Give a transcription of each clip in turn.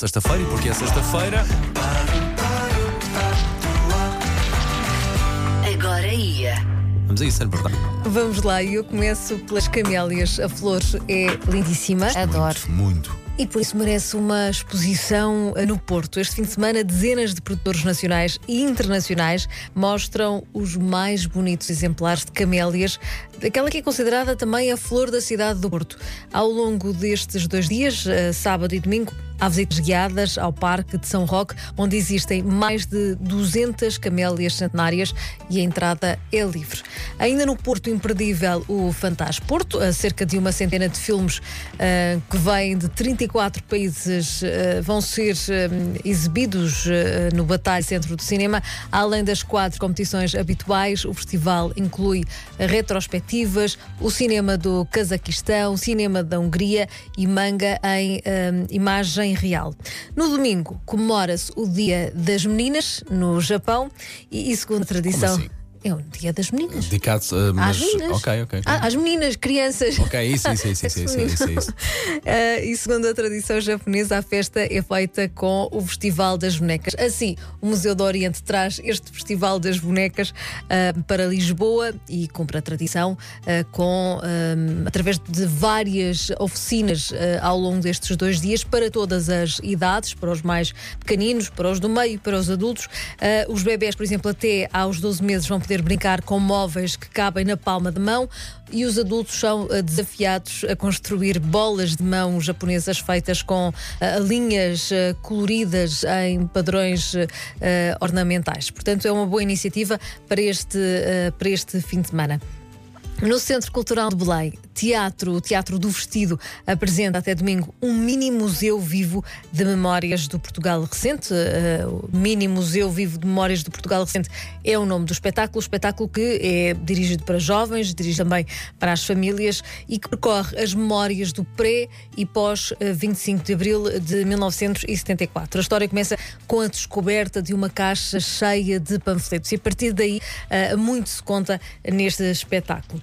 sexta-feira e porque é sexta-feira. Agora ia. Vamos a isso, é verdade. Vamos lá, e eu começo pelas camélias. A flor é lindíssima Adoro. Muito. e por isso merece uma exposição no Porto. Este fim de semana, dezenas de produtores nacionais e internacionais mostram os mais bonitos exemplares de camélias, aquela que é considerada também a flor da cidade do Porto. Ao longo destes dois dias, eh, sábado e domingo, Há visitas guiadas ao Parque de São Roque, onde existem mais de 200 camélias centenárias e a entrada é livre. Ainda no Porto Imperdível, o Fantas Porto, a cerca de uma centena de filmes ah, que vêm de 34 países ah, vão ser ah, exibidos no Batalha Centro do Cinema. Além das quatro competições habituais, o festival inclui o cinema do Cazaquistão, o cinema da Hungria e manga em ah, imagem real. No domingo comemora-se o Dia das Meninas no Japão e, e segundo a tradição. É o Dia das Meninas. Dedicado, uh, mas. Às meninas. Ok, ok. Ah, às meninas, crianças. Ok, isso, isso, isso, isso, isso, isso, isso. Ah, e segundo a tradição japonesa, a festa é feita com o Festival das Bonecas. Assim, o Museu do Oriente traz este Festival das Bonecas ah, para Lisboa e cumpre a tradição ah, com, através de várias oficinas ao longo destes dois dias para todas as idades, para os mais pequeninos, para os do meio, para os adultos. Os bebés, por exemplo, até aos 12 meses vão poder brincar com móveis que cabem na palma de mão e os adultos são ah, desafiados a construir bolas de mão japonesas feitas com ah, linhas ah, coloridas em padrões ornamentais. Portanto, é uma boa iniciativa para este, para este fim de semana. No Centro Cultural de Belém, teatro, o Teatro do Vestido apresenta até domingo um mini museu vivo de memórias do Portugal recente. Uh, mini museu vivo de memórias do Portugal recente é o nome do espetáculo, o espetáculo que é dirigido para jovens, dirige também para as famílias e que percorre as memórias do pré e pós uh, 25 de abril de 1974. A história começa com a descoberta de uma caixa cheia de panfletos e a partir daí uh, muito se conta neste espetáculo.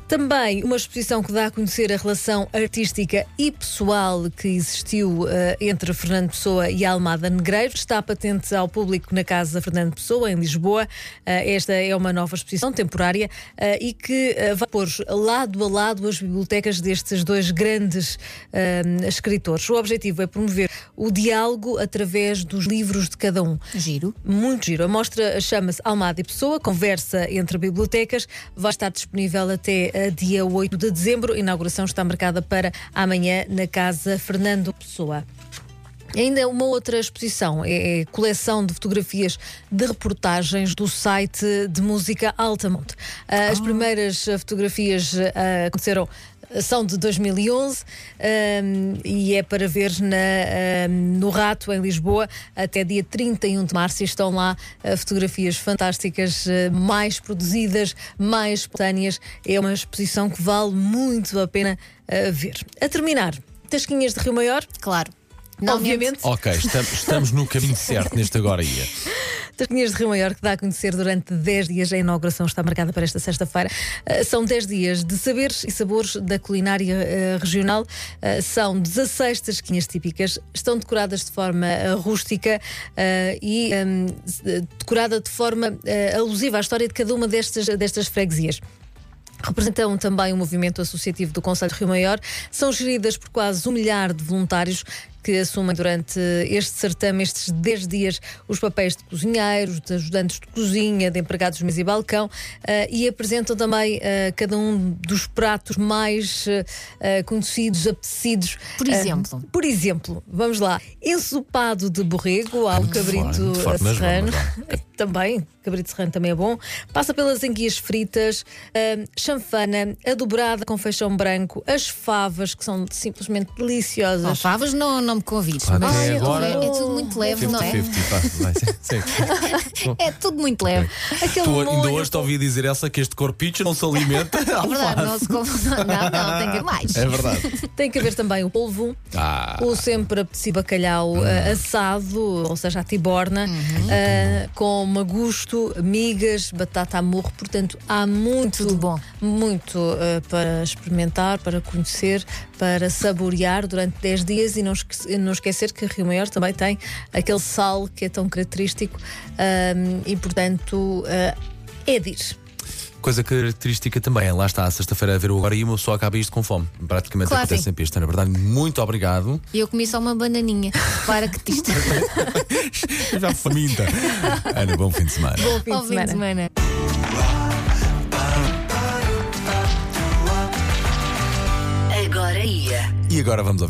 Também uma exposição que dá a conhecer a relação artística e pessoal que existiu eh, entre Fernando Pessoa e Almada Negreiro. Está patente ao público na Casa Fernando Pessoa, em Lisboa. Eh, esta é uma nova exposição temporária eh, e que vai pôr lado a lado as bibliotecas destes dois grandes escritores. O objetivo é promover o diálogo através dos livros de cada um. Giro. Muito giro. A mostra chama-se Almada e Pessoa, conversa entre bibliotecas. Vai estar disponível até dia 8 de dezembro. A inauguração está marcada para amanhã na Casa Fernando Pessoa. Ainda uma outra exposição é a coleção de fotografias de reportagens do site de música Altamont. Ah, As primeiras ah, fotografias ah, aconteceram são de 2011 um, e é para ver na, um, no Rato, em Lisboa, até dia 31 de março. E estão lá uh, fotografias fantásticas, uh, mais produzidas, mais espontâneas. É uma exposição que vale muito a pena uh, ver. A terminar, Tasquinhas de Rio Maior, Claro. obviamente. Ok, estamos, estamos no caminho certo neste agora ia. Tasquinhas de Rio Maior, que dá a conhecer durante 10 dias. A inauguração está marcada para esta sexta-feira. Uh, são 10 dias de saberes e sabores da culinária uh, regional. Uh, são 16 tasquinhas típicas. Estão decoradas de forma rústica e um, decorada de forma alusiva à história de cada uma destas, destas freguesias. Representam também o movimento associativo do Conselho de Rio Maior. São geridas por quase um milhar de voluntários que assumem durante este certame, estes 10 dias, os papéis de cozinheiros, de ajudantes de cozinha, de empregados de mesa e balcão eh, e apresentam também eh, cada um dos pratos mais eh, conhecidos, apetecidos. Por exemplo? por exemplo, vamos lá, ensopado de borrego ao Muito cabrito serrano. Também, cabrito serrano também é bom. Passa pelas enguias fritas, hum, chanfana, a dobrada com feijão branco, as favas, que são simplesmente deliciosas. Ó, favas não, não me convides. Até mas agora- é, é tudo muito leve, não é? 50-50, pá, vai, sim, sim. É tudo muito leve. Aquele Tu ainda hoje te ouvi dizer essa que este corpicho não se alimenta. É verdade, não se come. Não, não, tem que ir mais. É verdade. Tem que haver também o polvo, Ah. o sempre apetecido bacalhau ah, assado, ou seja, a tiborna, ah, com magusto, migas, batata a morro. Portanto, há muito, Tudo bom. muito ah, para experimentar, para conhecer, para saborear durante 10 dias e não, esque- não esquecer que Rio Maior também tem aquele sal que é tão característico ahm, e, portanto, ah, é de ir. Coisa característica também, é, lá está, a sexta-feira a ver o agora e uma pessoa acaba isto com fome. Praticamente Claro, acontece sim. sempre isto. Na verdade, muito obrigado. E eu comi só uma bananinha. Para que te isto. Já faminta. Ana, bom fim de semana. Bom fim Ao de fim de semana. semana. Agora ia. E agora vamos ouvir.